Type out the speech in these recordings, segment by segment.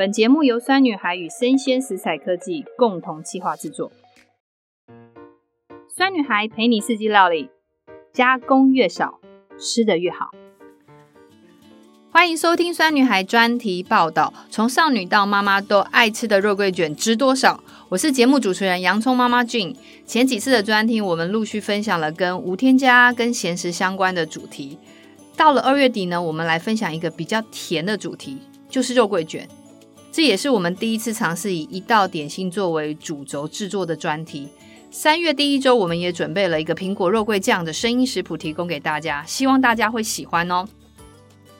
本节目由酸女孩与生鲜食材科技共同企划制作。酸女孩陪你四季料理，加工越少，吃得越好。欢迎收听酸女孩专题报道，从少女到妈妈都爱吃的肉桂卷知多少？我是节目主持人洋葱妈妈 June。前几次的专题，我们陆续分享了跟无添加、跟咸食相关的主题。到了二月底呢，我们来分享一个比较甜的主题，就是肉桂卷。这也是我们第一次尝试以一道点心作为主轴制作的专题。三月第一周，我们也准备了一个苹果肉桂酱的声音食谱提供给大家，希望大家会喜欢哦。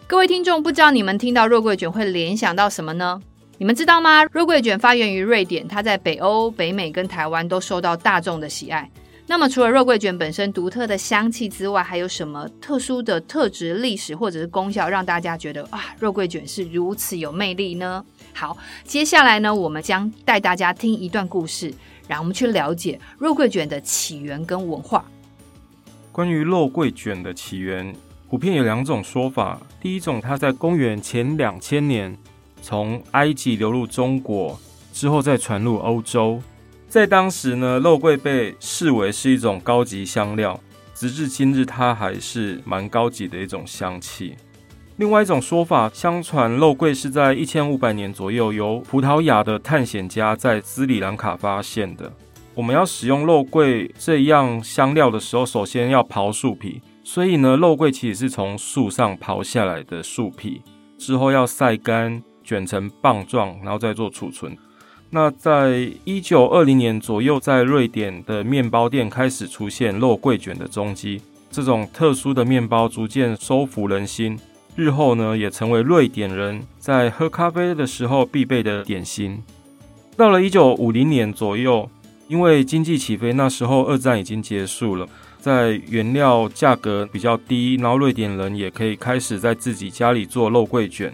各位听众，不知道你们听到肉桂卷会联想到什么呢？你们知道吗？肉桂卷发源于瑞典，它在北欧、北美跟台湾都受到大众的喜爱。那么，除了肉桂卷本身独特的香气之外，还有什么特殊的特质、历史或者是功效，让大家觉得啊，肉桂卷是如此有魅力呢？好，接下来呢，我们将带大家听一段故事，然后我们去了解肉桂卷的起源跟文化。关于肉桂卷的起源，普遍有两种说法。第一种，它在公元前两千年从埃及流入中国，之后再传入欧洲。在当时呢，肉桂被视为是一种高级香料，直至今日，它还是蛮高级的一种香气。另外一种说法，相传肉桂是在一千五百年左右由葡萄牙的探险家在斯里兰卡发现的。我们要使用肉桂这样香料的时候，首先要刨树皮，所以呢，肉桂其实是从树上刨下来的树皮，之后要晒干，卷成棒状，然后再做储存。那在一九二零年左右，在瑞典的面包店开始出现肉桂卷的踪迹，这种特殊的面包逐渐收服人心。日后呢，也成为瑞典人在喝咖啡的时候必备的点心。到了一九五零年左右，因为经济起飞，那时候二战已经结束了，在原料价格比较低，然后瑞典人也可以开始在自己家里做肉桂卷，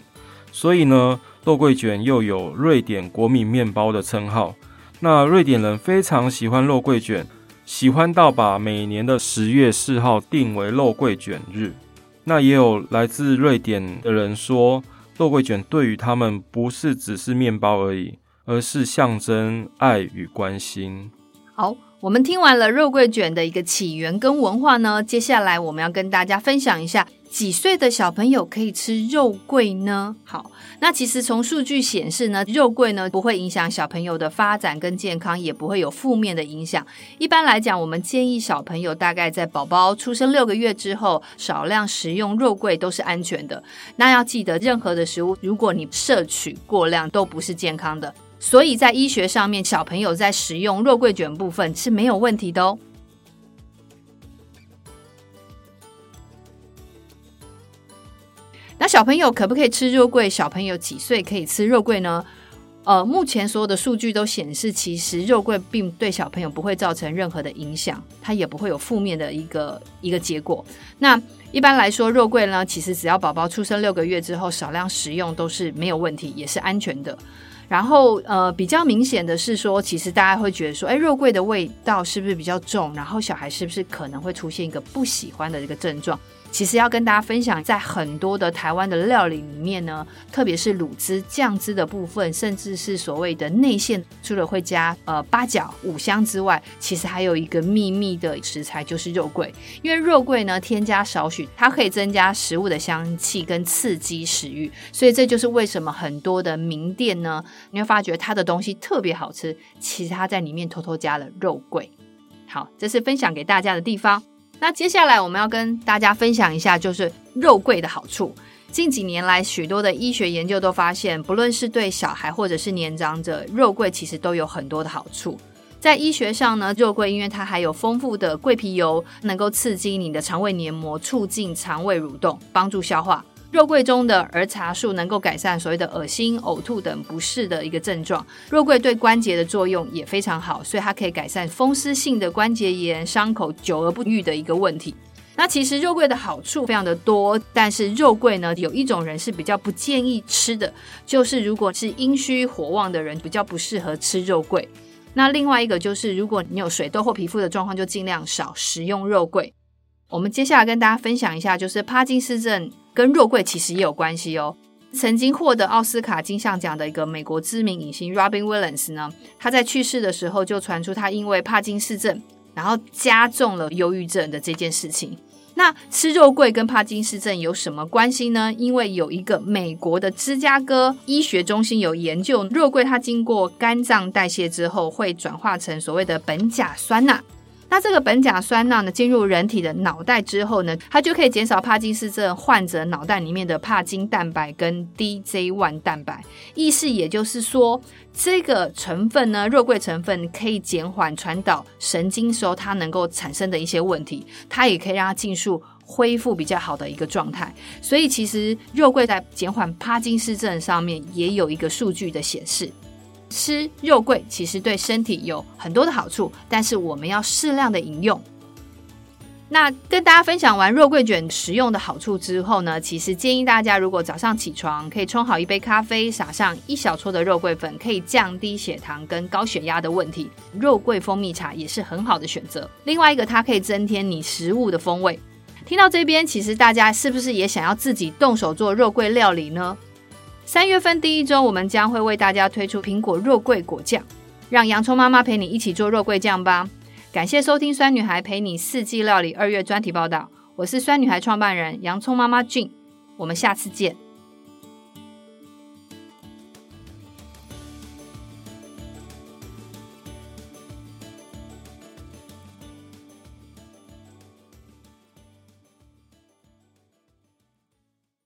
所以呢，肉桂卷又有瑞典国民面包的称号。那瑞典人非常喜欢肉桂卷，喜欢到把每年的十月四号定为肉桂卷日。那也有来自瑞典的人说，肉桂卷对于他们不是只是面包而已，而是象征爱与关心。好，我们听完了肉桂卷的一个起源跟文化呢，接下来我们要跟大家分享一下。几岁的小朋友可以吃肉桂呢？好，那其实从数据显示呢，肉桂呢不会影响小朋友的发展跟健康，也不会有负面的影响。一般来讲，我们建议小朋友大概在宝宝出生六个月之后，少量食用肉桂都是安全的。那要记得，任何的食物如果你摄取过量，都不是健康的。所以在医学上面，小朋友在食用肉桂卷部分是没有问题的哦。那小朋友可不可以吃肉桂？小朋友几岁可以吃肉桂呢？呃，目前所有的数据都显示，其实肉桂并对小朋友不会造成任何的影响，它也不会有负面的一个一个结果。那一般来说，肉桂呢，其实只要宝宝出生六个月之后少量食用都是没有问题，也是安全的。然后呃，比较明显的是说，其实大家会觉得说，哎，肉桂的味道是不是比较重？然后小孩是不是可能会出现一个不喜欢的一个症状？其实要跟大家分享，在很多的台湾的料理里面呢，特别是卤汁、酱汁的部分，甚至是所谓的内馅，除了会加呃八角、五香之外，其实还有一个秘密的食材就是肉桂。因为肉桂呢，添加少许，它可以增加食物的香气跟刺激食欲，所以这就是为什么很多的名店呢，你会发觉它的东西特别好吃，其实它在里面偷偷加了肉桂。好，这是分享给大家的地方。那接下来我们要跟大家分享一下，就是肉桂的好处。近几年来，许多的医学研究都发现，不论是对小孩或者是年长者，肉桂其实都有很多的好处。在医学上呢，肉桂因为它含有丰富的桂皮油，能够刺激你的肠胃黏膜，促进肠胃蠕动，帮助消化。肉桂中的儿茶素能够改善所谓的恶心、呕吐等不适的一个症状。肉桂对关节的作用也非常好，所以它可以改善风湿性的关节炎、伤口久而不愈的一个问题。那其实肉桂的好处非常的多，但是肉桂呢，有一种人是比较不建议吃的，就是如果是阴虚火旺的人，比较不适合吃肉桂。那另外一个就是，如果你有水痘或皮肤的状况，就尽量少食用肉桂。我们接下来跟大家分享一下，就是帕金斯症跟肉桂其实也有关系哦。曾经获得奥斯卡金像奖的一个美国知名影星 Robin Williams 呢，他在去世的时候就传出他因为帕金氏症，然后加重了忧郁症的这件事情。那吃肉桂跟帕金氏症有什么关系呢？因为有一个美国的芝加哥医学中心有研究，肉桂它经过肝脏代谢之后，会转化成所谓的苯甲酸钠。那这个苯甲酸钠呢，进入人体的脑袋之后呢，它就可以减少帕金氏症患者脑袋里面的帕金蛋白跟 DJ1 蛋白。意思也就是说，这个成分呢，肉桂成分可以减缓传导神经时候它能够产生的一些问题，它也可以让它尽速恢复比较好的一个状态。所以其实肉桂在减缓帕金氏症上面也有一个数据的显示。吃肉桂其实对身体有很多的好处，但是我们要适量的饮用。那跟大家分享完肉桂卷食用的好处之后呢，其实建议大家如果早上起床可以冲好一杯咖啡，撒上一小撮的肉桂粉，可以降低血糖跟高血压的问题。肉桂蜂蜜茶也是很好的选择。另外一个，它可以增添你食物的风味。听到这边，其实大家是不是也想要自己动手做肉桂料理呢？三月份第一周，我们将会为大家推出苹果肉桂果酱，让洋葱妈妈陪你一起做肉桂酱吧。感谢收听酸女孩陪你四季料理二月专题报道，我是酸女孩创办人洋葱妈妈 June，我们下次见。